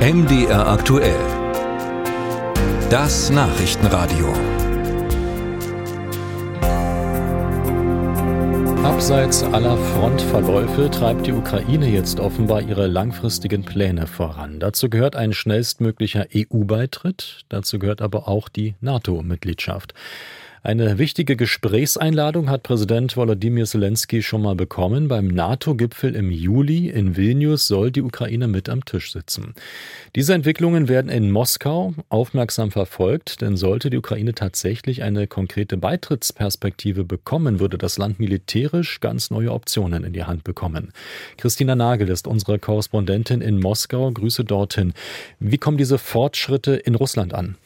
MDR aktuell. Das Nachrichtenradio. Abseits aller Frontverläufe treibt die Ukraine jetzt offenbar ihre langfristigen Pläne voran. Dazu gehört ein schnellstmöglicher EU-Beitritt, dazu gehört aber auch die NATO-Mitgliedschaft. Eine wichtige Gesprächseinladung hat Präsident Volodymyr Zelensky schon mal bekommen. Beim NATO-Gipfel im Juli in Vilnius soll die Ukraine mit am Tisch sitzen. Diese Entwicklungen werden in Moskau aufmerksam verfolgt, denn sollte die Ukraine tatsächlich eine konkrete Beitrittsperspektive bekommen, würde das Land militärisch ganz neue Optionen in die Hand bekommen. Christina Nagel ist unsere Korrespondentin in Moskau. Grüße dorthin. Wie kommen diese Fortschritte in Russland an?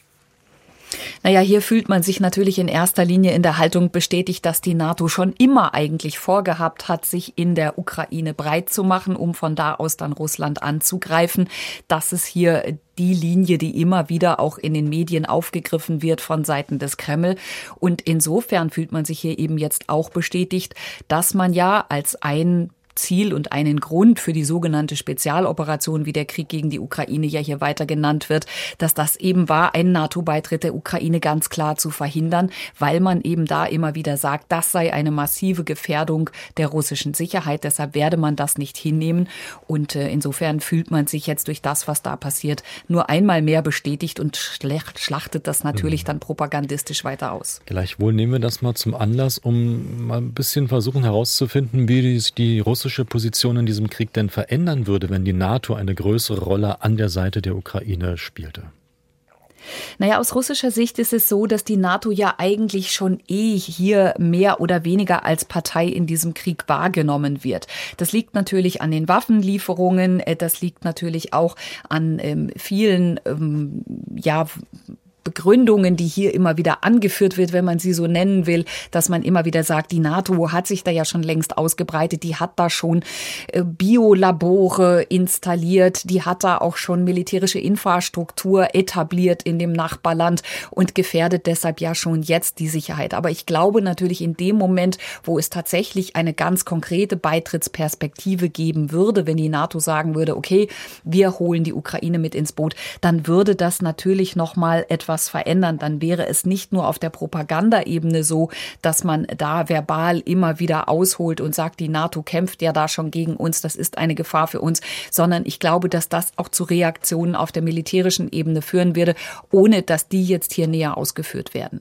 Naja, hier fühlt man sich natürlich in erster Linie in der Haltung bestätigt, dass die NATO schon immer eigentlich vorgehabt hat, sich in der Ukraine breit zu machen, um von da aus dann Russland anzugreifen. Das ist hier die Linie, die immer wieder auch in den Medien aufgegriffen wird von Seiten des Kreml. Und insofern fühlt man sich hier eben jetzt auch bestätigt, dass man ja als ein Ziel und einen Grund für die sogenannte Spezialoperation, wie der Krieg gegen die Ukraine ja hier weiter genannt wird, dass das eben war, einen NATO-Beitritt der Ukraine ganz klar zu verhindern, weil man eben da immer wieder sagt, das sei eine massive Gefährdung der russischen Sicherheit. Deshalb werde man das nicht hinnehmen. Und äh, insofern fühlt man sich jetzt durch das, was da passiert, nur einmal mehr bestätigt und schlachtet das natürlich mhm. dann propagandistisch weiter aus. Gleichwohl nehmen wir das mal zum Anlass, um mal ein bisschen versuchen herauszufinden, wie die, die russische russische Position in diesem Krieg denn verändern würde, wenn die NATO eine größere Rolle an der Seite der Ukraine spielte? Naja, aus russischer Sicht ist es so, dass die NATO ja eigentlich schon eh hier mehr oder weniger als Partei in diesem Krieg wahrgenommen wird. Das liegt natürlich an den Waffenlieferungen, äh, das liegt natürlich auch an ähm, vielen ähm, ja, Begründungen, die hier immer wieder angeführt wird, wenn man sie so nennen will, dass man immer wieder sagt, die NATO hat sich da ja schon längst ausgebreitet, die hat da schon äh, Biolabore installiert, die hat da auch schon militärische Infrastruktur etabliert in dem Nachbarland und gefährdet deshalb ja schon jetzt die Sicherheit. Aber ich glaube natürlich in dem Moment, wo es tatsächlich eine ganz konkrete Beitrittsperspektive geben würde, wenn die NATO sagen würde, okay, wir holen die Ukraine mit ins Boot, dann würde das natürlich noch mal etwas etwas verändern, dann wäre es nicht nur auf der Propagandaebene so, dass man da verbal immer wieder ausholt und sagt, die NATO kämpft ja da schon gegen uns, das ist eine Gefahr für uns, sondern ich glaube, dass das auch zu Reaktionen auf der militärischen Ebene führen würde, ohne dass die jetzt hier näher ausgeführt werden.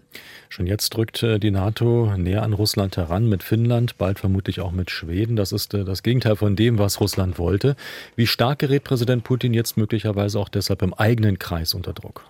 Schon jetzt drückt äh, die NATO näher an Russland heran mit Finnland, bald vermutlich auch mit Schweden. Das ist äh, das Gegenteil von dem, was Russland wollte. Wie stark gerät Präsident Putin jetzt möglicherweise auch deshalb im eigenen Kreis unter Druck?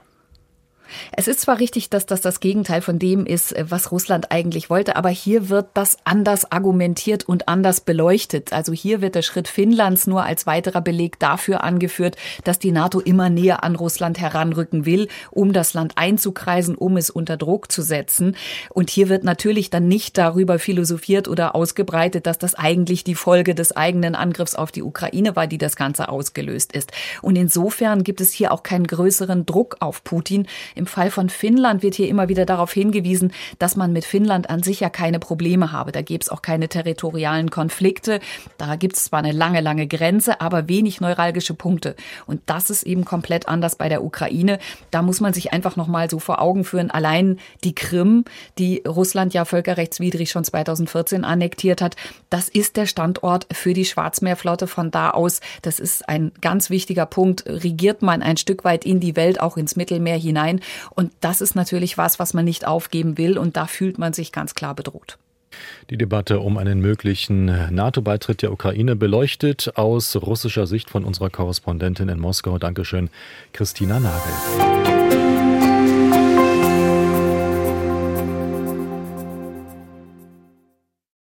Es ist zwar richtig, dass das das Gegenteil von dem ist, äh, was Russland eigentlich wollte, aber hier wird das anders argumentiert und anders beleuchtet. Also hier wird der Schritt Finnlands nur als weiterer Beleg dafür angeführt, dass die NATO immer näher an Russland heranrücken will, um das Land einzukreisen, um es unter Druck zu setzen. Und hier wird natürlich dann nicht darüber philosophiert oder ausgebreitet, dass das eigentlich die Folge des eigenen Angriffs auf die Ukraine war, die das Ganze ausgelöst ist. Und insofern gibt es hier auch keinen größeren Druck auf Putin. Im Fall von Finnland wird hier immer wieder darauf hingewiesen, dass man mit Finnland an sich ja keine Probleme habe. Da gäbe es auch keine territorialen Konflikte. Da gibt es zwar eine lange, lange Grenze, aber wenig neuralgische Punkte. Und das ist eben komplett anders bei der Ukraine. Da muss man sich einfach nochmal so vor Augen führen. Allein die Krim, die Russland ja völkerrechtswidrig schon 2014 annektiert hat, das ist der Standort für die Schwarzmeerflotte von da aus. Das ist ein ganz wichtiger Punkt. Regiert man ein Stück weit in die Welt, auch ins Mittelmeer hinein. Und das ist natürlich was, was man nicht aufgeben will. Und da fühlt man sich ganz klar bedroht. Die Debatte um einen möglichen NATO-Beitritt der Ukraine beleuchtet aus russischer Sicht von unserer Korrespondentin in Moskau. Dankeschön, Christina Nagel.